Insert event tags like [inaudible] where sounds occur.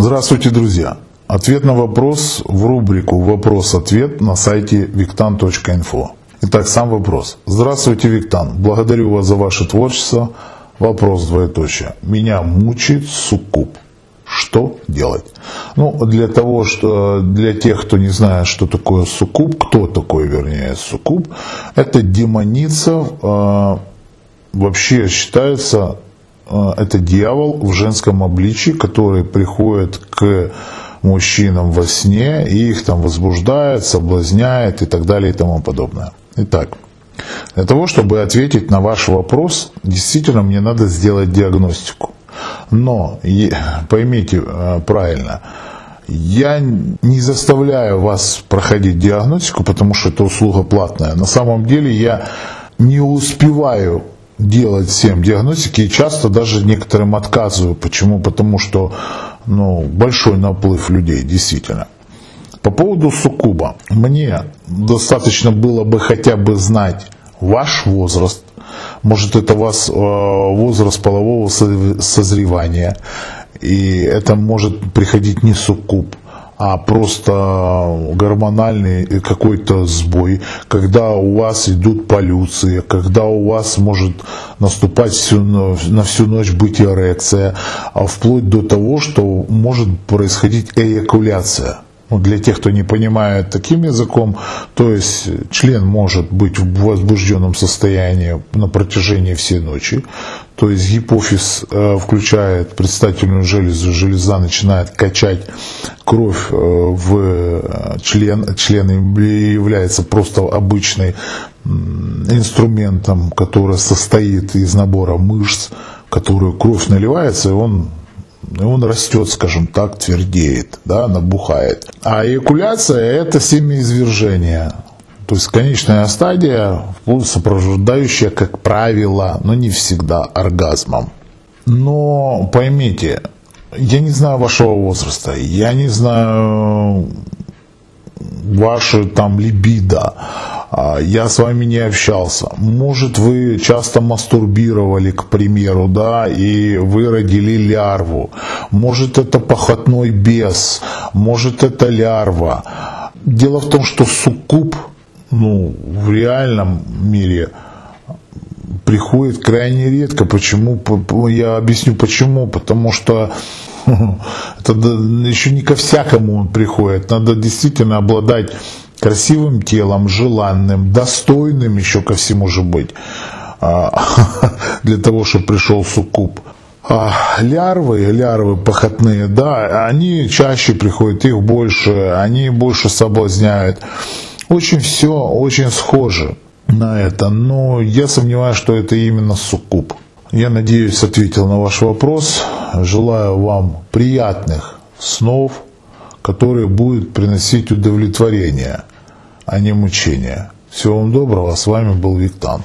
Здравствуйте, друзья! Ответ на вопрос в рубрику «Вопрос-ответ» на сайте виктан.инфо. Итак, сам вопрос. Здравствуйте, Виктан. Благодарю вас за ваше творчество. Вопрос двоеточие. Меня мучает суккуб. Что делать? Ну, для того, что для тех, кто не знает, что такое суккуб, кто такой, вернее, суккуб, это демоница, э, вообще считается, это дьявол в женском обличии, который приходит к мужчинам во сне и их там возбуждает, соблазняет и так далее и тому подобное. Итак, для того, чтобы ответить на ваш вопрос, действительно мне надо сделать диагностику. Но поймите э, правильно, я не заставляю вас проходить диагностику, потому что это услуга платная. На самом деле я не успеваю делать всем диагностики и часто даже некоторым отказываю. Почему? Потому что ну, большой наплыв людей, действительно. По поводу суккуба. Мне достаточно было бы хотя бы знать ваш возраст, может это у вас э, возраст полового созревания, и это может приходить не суккуб, а просто гормональный какой-то сбой, когда у вас идут полюции, когда у вас может наступать всю, на всю ночь быть эрекция, а вплоть до того, что может происходить эякуляция ну, для тех, кто не понимает таким языком, то есть член может быть в возбужденном состоянии на протяжении всей ночи, то есть гипофиз э, включает предстательную железу, железа начинает качать кровь э, в э, член, член является просто обычным инструментом, который состоит из набора мышц, в которую кровь наливается, и он и он растет, скажем так, твердеет, да, набухает. А эякуляция – это семяизвержение. То есть конечная стадия, сопровождающая, как правило, но не всегда оргазмом. Но поймите, я не знаю вашего возраста, я не знаю ваше там либидо, я с вами не общался. Может, вы часто мастурбировали, к примеру, да, и вы родили лярву. Может, это похотной бес, может, это лярва. Дело в том, что суккуб, ну, в реальном мире приходит крайне редко. Почему? Я объясню почему. Потому что [laughs] это еще не ко всякому он приходит. Надо действительно обладать красивым телом, желанным, достойным еще ко всему же быть, а, [laughs] для того, чтобы пришел суккуб. А, лярвы, лярвы похотные, да, они чаще приходят, их больше, они больше соблазняют. Очень все, очень схоже на это, но я сомневаюсь, что это именно суккуб. Я надеюсь, ответил на ваш вопрос. Желаю вам приятных снов, которые будут приносить удовлетворение, а не мучение. Всего вам доброго, с вами был Виктан.